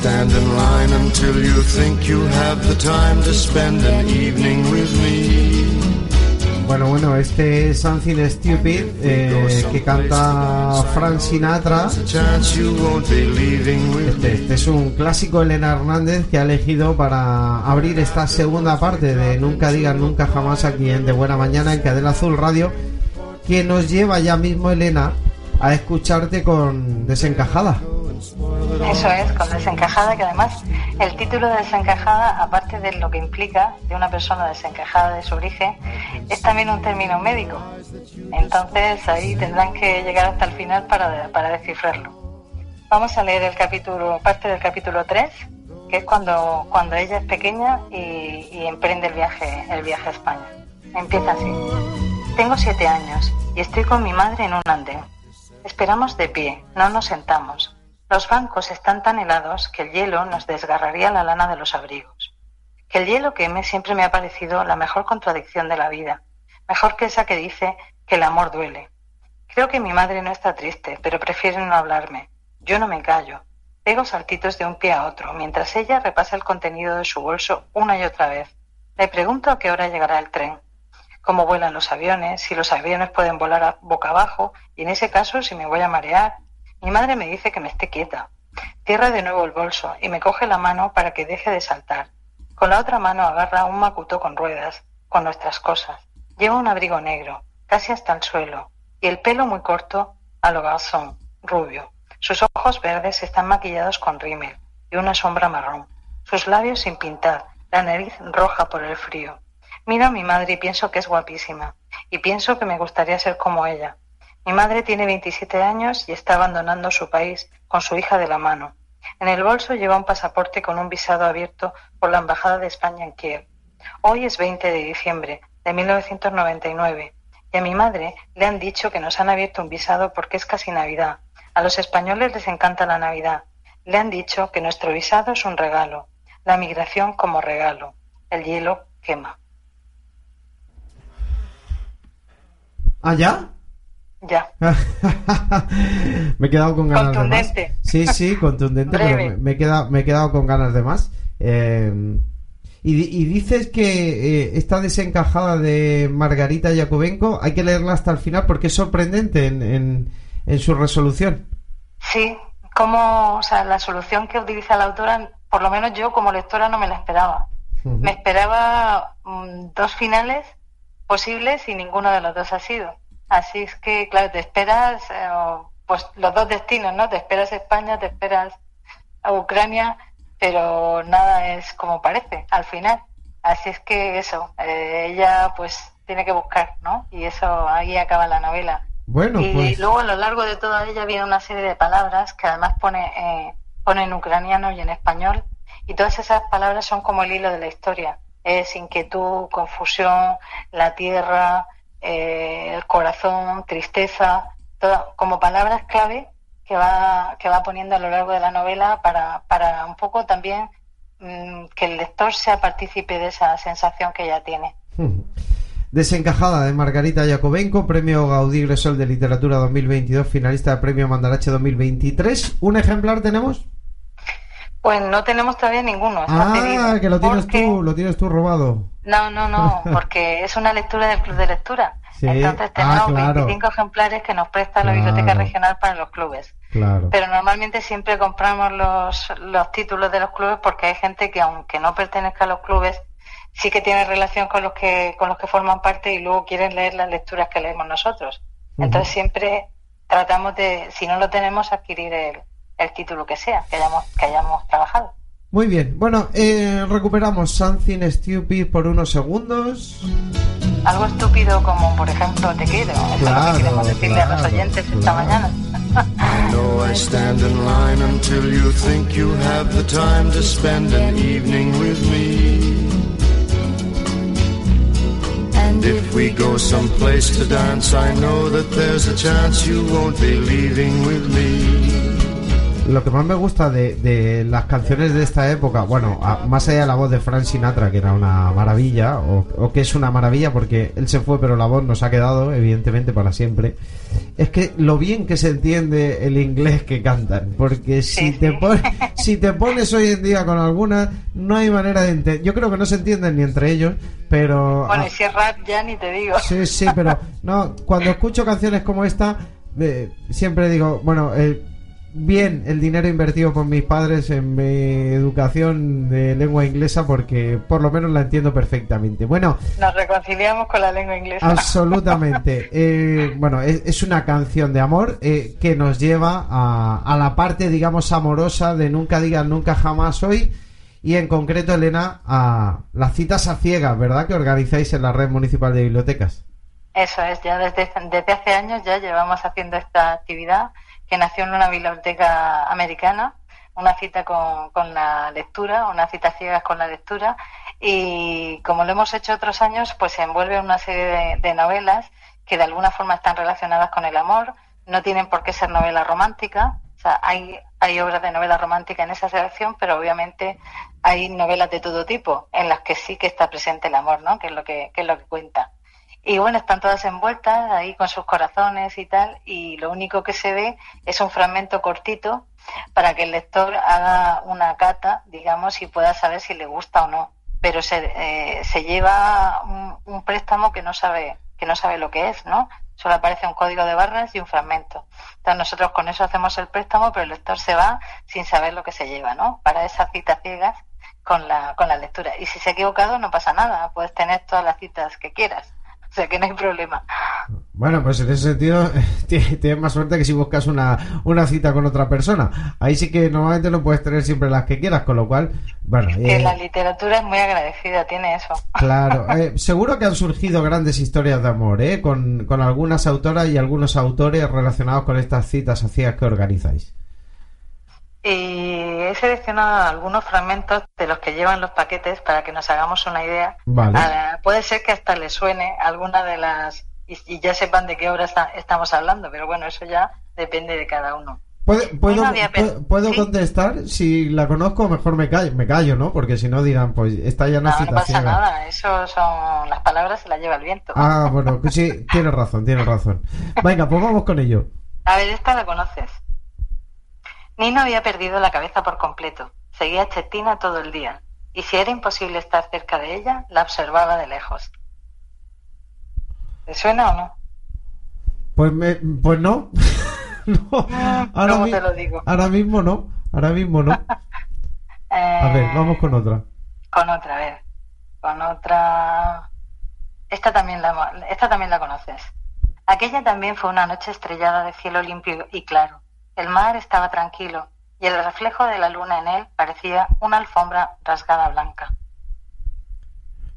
Stand in line until you think you have the time to spend an evening with me. Bueno, bueno, este es Something Stupid eh, que canta Frank Sinatra. Este, este es un clásico Elena Hernández que ha elegido para abrir esta segunda parte de Nunca digas nunca jamás aquí en De Buena Mañana en Cadena Azul Radio, que nos lleva ya mismo Elena a escucharte con Desencajada. Eso es, con desencajada, que además el título de desencajada, aparte de lo que implica de una persona desencajada de su origen, es también un término médico. Entonces ahí tendrán que llegar hasta el final para, para descifrarlo. Vamos a leer el capítulo, parte del capítulo 3, que es cuando, cuando ella es pequeña y, y emprende el viaje, el viaje a España. Empieza así. Tengo siete años y estoy con mi madre en un andén. Esperamos de pie, no nos sentamos. Los bancos están tan helados que el hielo nos desgarraría la lana de los abrigos. Que el hielo queme siempre me ha parecido la mejor contradicción de la vida, mejor que esa que dice que el amor duele. Creo que mi madre no está triste, pero prefiere no hablarme. Yo no me callo. Pego saltitos de un pie a otro, mientras ella repasa el contenido de su bolso una y otra vez. Le pregunto a qué hora llegará el tren, cómo vuelan los aviones, si los aviones pueden volar boca abajo, y en ese caso si me voy a marear, mi madre me dice que me esté quieta. Cierra de nuevo el bolso y me coge la mano para que deje de saltar. Con la otra mano agarra un macuto con ruedas, con nuestras cosas. Lleva un abrigo negro, casi hasta el suelo, y el pelo muy corto a lo garzón, rubio. Sus ojos verdes están maquillados con rímel y una sombra marrón. Sus labios sin pintar, la nariz roja por el frío. Miro a mi madre y pienso que es guapísima, y pienso que me gustaría ser como ella, mi madre tiene 27 años y está abandonando su país con su hija de la mano. En el bolso lleva un pasaporte con un visado abierto por la Embajada de España en Kiev. Hoy es 20 de diciembre de 1999 y a mi madre le han dicho que nos han abierto un visado porque es casi Navidad. A los españoles les encanta la Navidad. Le han dicho que nuestro visado es un regalo, la migración como regalo. El hielo quema. ¿Allá? Ya. me he quedado con ganas de más. Sí, sí, contundente, pero me, he quedado, me he quedado con ganas de más. Eh, y, y, dices que eh, esta desencajada de Margarita Yakovenko hay que leerla hasta el final porque es sorprendente en, en, en su resolución. Sí, como, o sea, la solución que utiliza la autora, por lo menos yo como lectora no me la esperaba. Uh -huh. Me esperaba um, dos finales posibles y ninguno de los dos ha sido. Así es que, claro, te esperas eh, pues los dos destinos, ¿no? Te esperas España, te esperas a Ucrania, pero nada es como parece al final. Así es que eso, eh, ella pues tiene que buscar, ¿no? Y eso ahí acaba la novela. Bueno, y pues... luego a lo largo de toda ella viene una serie de palabras que además pone, eh, pone en ucraniano y en español Y todas esas palabras son como el hilo de la historia. Es inquietud, confusión, la tierra, eh, el corazón, tristeza, como palabras clave que va, que va poniendo a lo largo de la novela para, para un poco también mm, que el lector sea partícipe de esa sensación que ella tiene. Desencajada de Margarita Yacobenco, Premio Gaudí Gresol de Literatura 2022, finalista del Premio Mandarache 2023. ¿Un ejemplar tenemos? Pues no tenemos todavía ninguno. ah, que lo tienes tú, lo tienes tú robado. No, no, no, porque es una lectura del Club de Lectura. Entonces tenemos ah, 25 ejemplares que nos presta la Biblioteca Regional para los clubes. Pero normalmente siempre compramos los, los títulos de los clubes porque hay gente que aunque no pertenezca a los clubes, sí que tiene relación con los que con los que forman parte y luego quieren leer las lecturas que leemos nosotros. Entonces siempre tratamos de, si no lo tenemos, adquirir el, el título que sea, que hayamos, que hayamos trabajado. Muy bien, bueno, eh, recuperamos Something Stupid por unos segundos. Algo estúpido como, por ejemplo, te quiero. Eso es lo que queremos decirle a los oyentes esta mañana. I know I stand in line until you think you have the time to spend an evening with me. And if we go someplace to dance, I know that there's a chance you won't be leaving with me lo que más me gusta de, las canciones de esta época, bueno, más allá de la voz de Frank Sinatra, que era una maravilla, o, que es una maravilla porque él se fue, pero la voz nos ha quedado, evidentemente, para siempre, es que lo bien que se entiende el inglés que cantan. Porque si, te, si te pones hoy en día con algunas, no hay manera de entender. Yo creo que no se entienden ni entre ellos, pero. Bueno, y si es rap, ya ni te digo. Sí, sí, pero no, cuando escucho canciones como esta. Eh, siempre digo, bueno, eh, bien el dinero invertido por mis padres en mi educación de lengua inglesa porque por lo menos la entiendo perfectamente. Bueno, nos reconciliamos con la lengua inglesa. Absolutamente. Eh, bueno, es, una canción de amor eh, que nos lleva a, a, la parte, digamos, amorosa de Nunca digas nunca jamás hoy. Y en concreto, Elena, a las citas a ciegas, ¿verdad? Que organizáis en la red municipal de bibliotecas. Eso es, ya desde, desde hace años ya llevamos haciendo esta actividad que nació en una biblioteca americana, una cita con, con la lectura, una cita ciegas con la lectura, y como lo hemos hecho otros años, pues se envuelve una serie de, novelas que de alguna forma están relacionadas con el amor, no tienen por qué ser novela romántica, o sea, hay, hay obras de novela romántica en esa selección, pero obviamente hay novelas de todo tipo en las que sí que está presente el amor, ¿no? Que es lo que, que es lo que cuenta. Y bueno, están todas envueltas ahí con sus corazones y tal, y lo único que se ve es un fragmento cortito para que el lector haga una cata, digamos, y pueda saber si le gusta o no. Pero se, eh, se lleva un, préstamo que no sabe que no sabe lo que es, ¿no? Solo aparece un código de barras y un fragmento. Entonces nosotros con eso hacemos el préstamo, pero el lector se va sin saber lo que se lleva, ¿no? Para esas citas ciegas con la, con la lectura. Y si se ha equivocado no pasa nada, puedes tener todas las citas que quieras. O sea que no hay problema. Bueno, pues en ese sentido tienes más suerte que si buscas una, una cita con otra persona. Ahí sí que normalmente no puedes tener siempre las que quieras, con lo cual, bueno. que eh, la literatura es muy agradecida, tiene eso. Claro, eh, seguro que han surgido grandes historias de amor, ¿eh? Con, con algunas autoras y algunos autores relacionados con estas citas hacías que organizáis y he seleccionado algunos fragmentos de los que llevan los paquetes para que nos hagamos una idea. Ah, puede ser que hasta les suene alguna de las y, ya sepan de qué obra estamos hablando, pero bueno, eso ya depende de cada uno. ¿Puedo, contestar? Si la conozco, mejor me callo, me callo ¿no? Porque si no dirán, pues está ya no, no pasa nada, eso son las palabras, se las lleva el viento. Ah, bueno, sí, tienes razón, tienes razón. Venga, pues vamos con ello. A ver, esta la conoces. Nina había perdido la cabeza por completo. Seguía a Chetina todo el día, y si era imposible estar cerca de ella, la observaba de lejos. ¿Te suena o no? Pues, me, pues no. no. Mm, ahora te lo digo? Ahora mismo no. Ahora mismo no. a ver, vamos con otra. Con otra, a ver. Con otra. Esta también la, esta también la conoces. Aquella también fue una noche estrellada de cielo limpio y claro el mar estaba tranquilo y el reflejo de la luna en él parecía una alfombra rasgada blanca.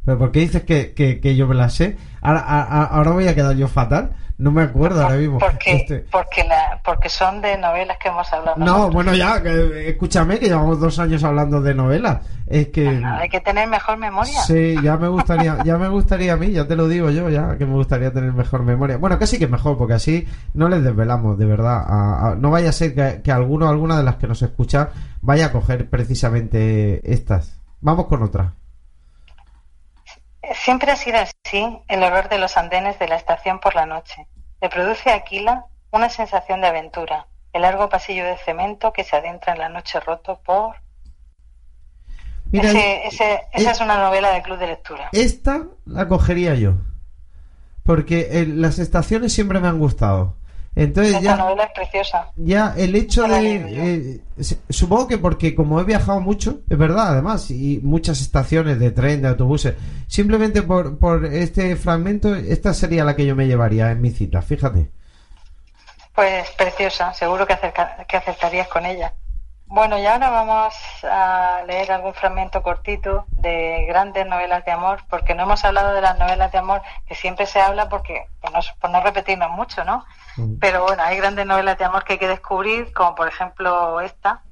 ¿Pero por qué dices que, que, yo me la sé? Ahora, a- ahora voy a quedar yo fatal. No me acuerdo ahora mismo. Porque, Este- porque, la, porque son de novelas que hemos hablado. No, nosotros. bueno, ya, que- escúchame, que llevamos dos años hablando de novelas. Es que... Hay que tener mejor memoria. Sí, ya me gustaría, ya me gustaría a mí, ya te lo digo yo, ya que me gustaría tener mejor memoria. Bueno, casi que mejor, porque así no les desvelamos, de verdad. A- a- no vaya a ser que, que alguno, alguna de las que nos escucha, vaya a coger precisamente estas. Vamos con otra. Siempre ha sido así el olor de los andenes de la estación por la noche. Le produce a Aquila una sensación de aventura. El largo pasillo de cemento que se adentra en la noche roto por... Mira, Ese- ese- esa es una novela de club de lectura. esta la cogería yo. Porque eh, las estaciones siempre me han gustado. Entonces Esta ya... novela es preciosa. Ya el hecho de... eh, supongo que porque como he viajado mucho, es verdad, además, y muchas estaciones de tren, de autobuses, simplemente por, por este fragmento, esta sería la que yo me llevaría en mi cita, fíjate. Pues preciosa, seguro que, acerca- que acertarías con ella. Bueno, y ahora vamos a leer algún fragmento cortito de grandes novelas de amor, porque no hemos hablado de las novelas de amor, que siempre se habla porque, por no, por no repetirnos mucho, ¿no? Pero bueno, hay grandes novelas de amor que hay que descubrir, como por ejemplo esta.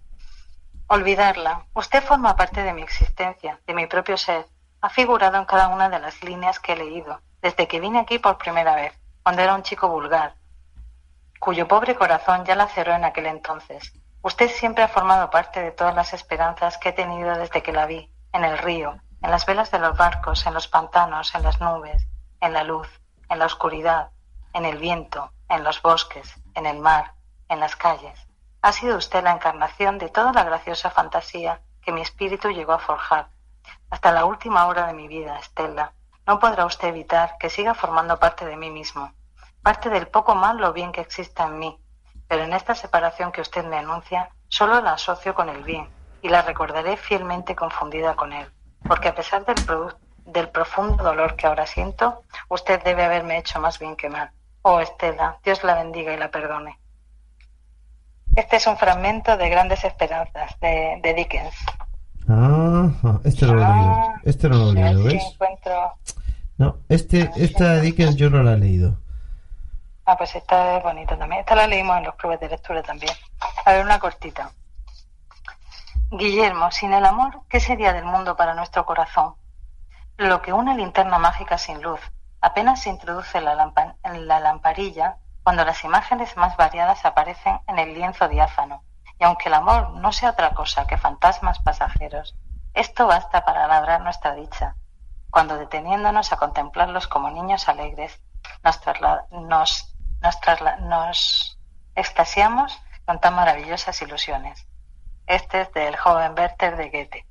Olvidarla. Usted forma parte de mi existencia, de mi propio ser. Ha figurado en cada una de las líneas que he leído, desde que vine aquí por primera vez, cuando era un chico vulgar, cuyo pobre corazón ya laceró en aquel entonces. Usted siempre ha formado parte de todas las esperanzas que he tenido desde que la vi, en el río, en las velas de los barcos, en los pantanos, en las nubes, en la luz, en la oscuridad, en el viento, en los bosques, en el mar, en las calles. Ha sido usted la encarnación de toda la graciosa fantasía que mi espíritu llegó a forjar. Hasta la última hora de mi vida, Estela, no podrá usted evitar que siga formando parte de mí mismo, parte del poco mal o bien que exista en mí, pero en esta separación que usted me anuncia, solo la asocio con el bien y la recordaré fielmente confundida con él, porque a pesar del, del profundo dolor que ahora siento, usted debe haberme hecho más bien que mal. Oh, Estela, Dios la bendiga y la perdone. Este es un fragmento de Grandes Esperanzas de, de Dickens. Ajá, este no lo he leído. Este no lo he leído, ¿ves? No, este, esta de Dickens yo no la he leído. Ah, pues esta es bonita también. Esta la leímos en los clubes de lectura también. A ver, una cortita. Guillermo, sin el amor, ¿qué sería del mundo para nuestro corazón? Lo que una linterna mágica sin luz. Apenas se introduce la, en la lamparilla cuando las imágenes más variadas aparecen en el lienzo diáfano. Y aunque el amor no sea otra cosa que fantasmas pasajeros, esto basta para labrar nuestra dicha. Cuando deteniéndonos a contemplarlos como niños alegres, nos, nos, nos, trasla- nos extasiamos con tan maravillosas ilusiones. Este es del joven Werther de Goethe.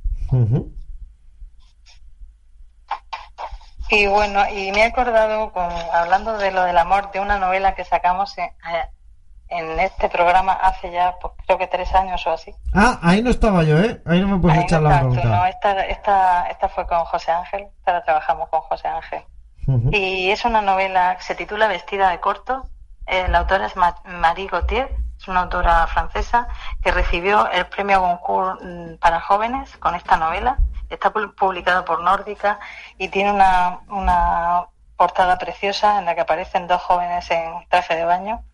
Y bueno, y me he acordado, con, hablando de lo del amor, de una novela que sacamos en, en este programa hace ya, pues creo que tres años o así. Ah, ahí no estaba yo, ¿eh? Ahí no me puedes Ahí echar no la bronca. no, esta, esta, esta fue con José Ángel, esta la trabajamos con José Ángel. Y es una novela que se titula Vestida de corto. La autora es Ma- Marie Gauthier, es una autora francesa que recibió el premio Goncourt mm, para jóvenes con esta novela. Está pu- publicado por Nórdica y tiene una, una portada preciosa en la que aparecen dos jóvenes en traje de baño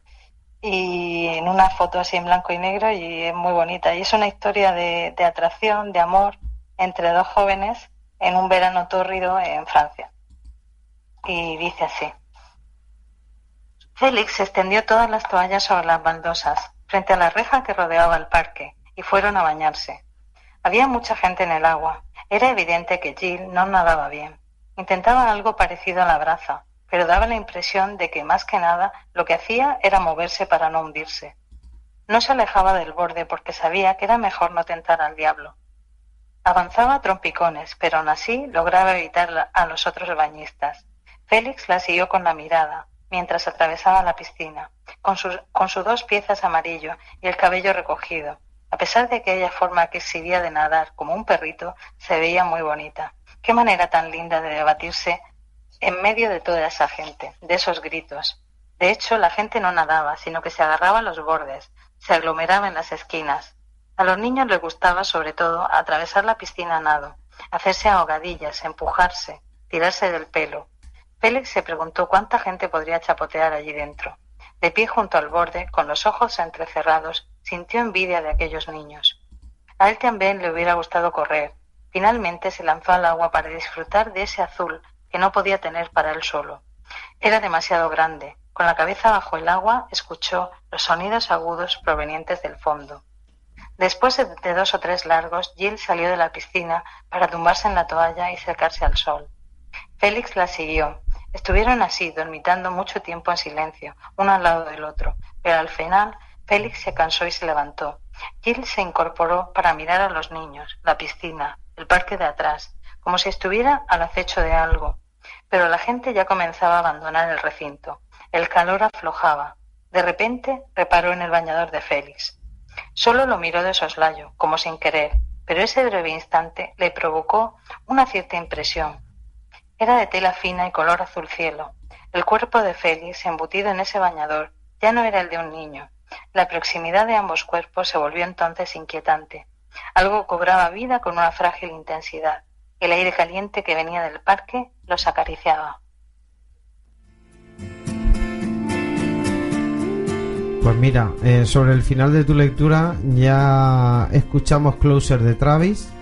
y en una foto así en blanco y negro y es muy bonita. Y es una historia de atracción, de amor entre dos jóvenes en un verano tórrido en Francia. Y dice así. Félix extendió todas las toallas sobre las baldosas, frente a la reja que rodeaba el parque, y fueron a bañarse. Había mucha gente en el agua. Era evidente que Jill no nadaba bien. Intentaba algo parecido a la braza, pero daba la impresión de que más que nada lo que hacía era moverse para no hundirse. No se alejaba del borde porque sabía que era mejor no tentar al diablo. Avanzaba a trompicones, pero aún así lograba evitar a los otros bañistas. Félix la siguió con la mirada mientras atravesaba la piscina, con, sus, con sus dos piezas amarillo y el cabello recogido. A pesar de aquella forma que exhibía de nadar como un perrito, se veía muy bonita. Qué manera tan linda de debatirse en medio de toda esa gente, de esos gritos. De hecho, la gente no nadaba, sino que se agarraba a los bordes, se aglomeraba en las esquinas. A los niños les gustaba, sobre todo, atravesar la piscina a nado, hacerse ahogadillas, empujarse, tirarse del pelo. Félix se preguntó cuánta gente podría chapotear allí dentro. De pie junto al borde, con los ojos entrecerrados, sintió envidia de aquellos niños. A él también le hubiera gustado correr. Finalmente se lanzó al agua para disfrutar de ese azul que no podía tener para él solo. Era demasiado grande. Con la cabeza bajo el agua escuchó los sonidos agudos provenientes del fondo. Después de dos o tres largos, Jill salió de la piscina para tumbarse en la toalla y secarse al sol. Félix la siguió. Estuvieron así, dormitando mucho tiempo en silencio, uno al lado del otro, pero al final Félix se cansó y se levantó. Jill se incorporó para mirar a los niños, la piscina, el parque de atrás, como si estuviera al acecho de algo. Pero la gente ya comenzaba a abandonar el recinto. El calor aflojaba. De repente reparó en el bañador de Félix. Solo lo miró de soslayo, como sin querer, pero ese breve instante le provocó una cierta impresión. Era de tela fina y color azul cielo. El cuerpo de Félix, embutido en ese bañador, ya no era el de un niño. La proximidad de ambos cuerpos se volvió entonces inquietante. Algo cobraba vida con una frágil intensidad. El aire caliente que venía del parque los acariciaba. Pues mira, eh, sobre el final de tu lectura ya escuchamos Closer de Travis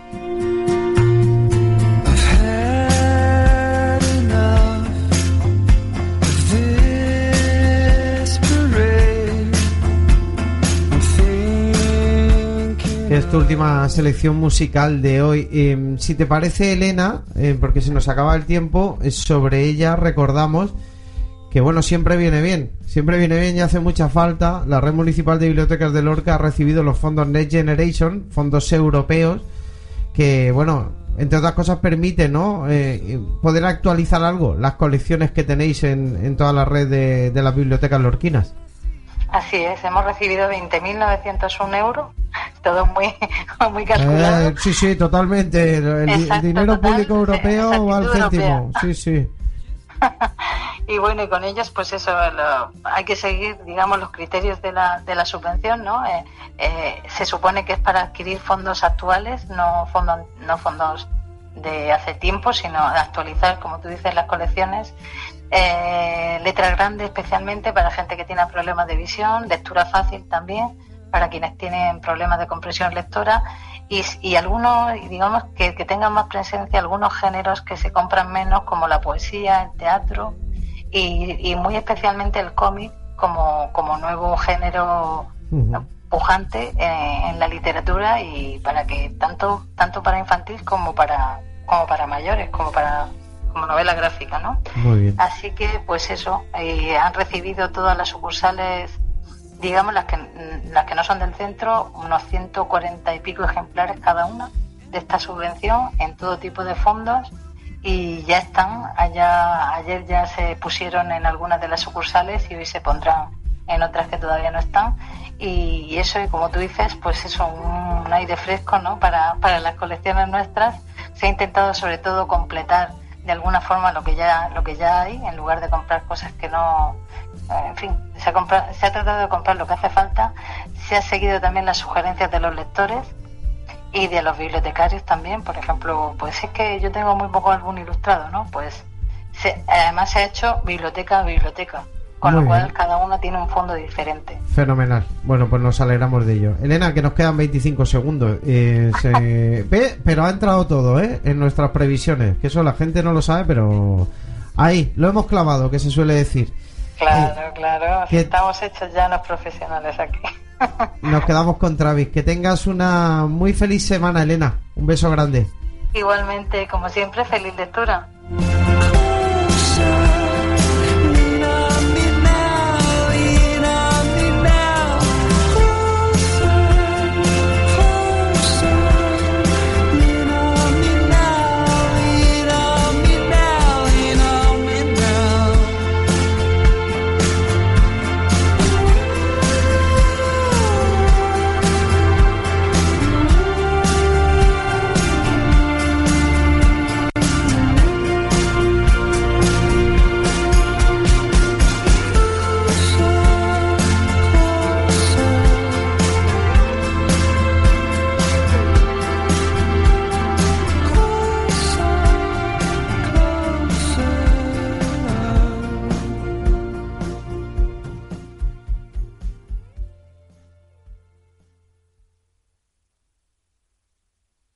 esta última selección musical de hoy. Em, si te parece, Elena, eh, porque se nos acaba el tiempo, eh, sobre ella recordamos que, bueno, siempre viene bien. Siempre viene bien y hace mucha falta. La Red Municipal de Bibliotecas de Lorca ha recibido los fondos Next Generation, fondos europeos, que, bueno, entre otras cosas permite, ¿no? Eh, poder actualizar algo, las colecciones que tenéis en, en toda la red de, de las bibliotecas lorquinas. Así es, hemos recibido 20.901 euros, todo muy, muy calculado. Eh, sí, sí, totalmente. El, dinero público europeo va al céntimo. Sí, sí. y bueno, y con ellos, pues eso, hay que seguir, digamos, los criterios de la, de la subvención, ¿no? Eh, eh, se supone que es para adquirir fondos actuales, no fondos, no fondos de hace tiempo, sino de actualizar, como tú dices, las colecciones eh, letra grande especialmente para gente que tiene problemas de visión, lectura fácil también para quienes tienen problemas de compresión lectora. Y, algunos, digamos, que, tengan más presencia algunos géneros que se compran menos como la poesía, el teatro y, muy especialmente el cómic como, como nuevo género pujante en, la literatura y para que tanto tanto para infantil como para como para mayores como para como novela gráfica, ¿no? Muy bien. Así que, pues eso, eh, han recibido todas las sucursales, digamos, las que, las que no son del centro, unos 140 y pico ejemplares cada una de esta subvención en todo tipo de fondos y ya están, allá, ayer ya se pusieron en algunas de las sucursales y hoy se pondrán en otras que todavía no están y eso y como tú dices pues eso un aire fresco no para, para las colecciones nuestras se ha intentado sobre todo completar de alguna forma lo que ya lo que ya hay en lugar de comprar cosas que no eh, en fin se ha, se ha tratado de comprar lo que hace falta se ha seguido también las sugerencias de los lectores y de los bibliotecarios también. Por ejemplo pues es que yo tengo muy poco álbum ilustrado no pues además se ha hecho biblioteca a biblioteca con lo cual cada uno tiene un fondo diferente. Fenomenal. Bueno, pues nos alegramos de ello. Elena, que nos quedan 25 segundos. Eh, ve, pero ha entrado todo, ¿eh? En nuestras previsiones. Que eso la gente no lo sabe, pero ahí, lo hemos clavado, que se suele decir. Claro, eh, claro. Estamos hechos ya los profesionales aquí. nos quedamos con Travis. Que tengas una muy feliz semana, Elena. Un beso grande. Igualmente, como siempre, feliz lectura.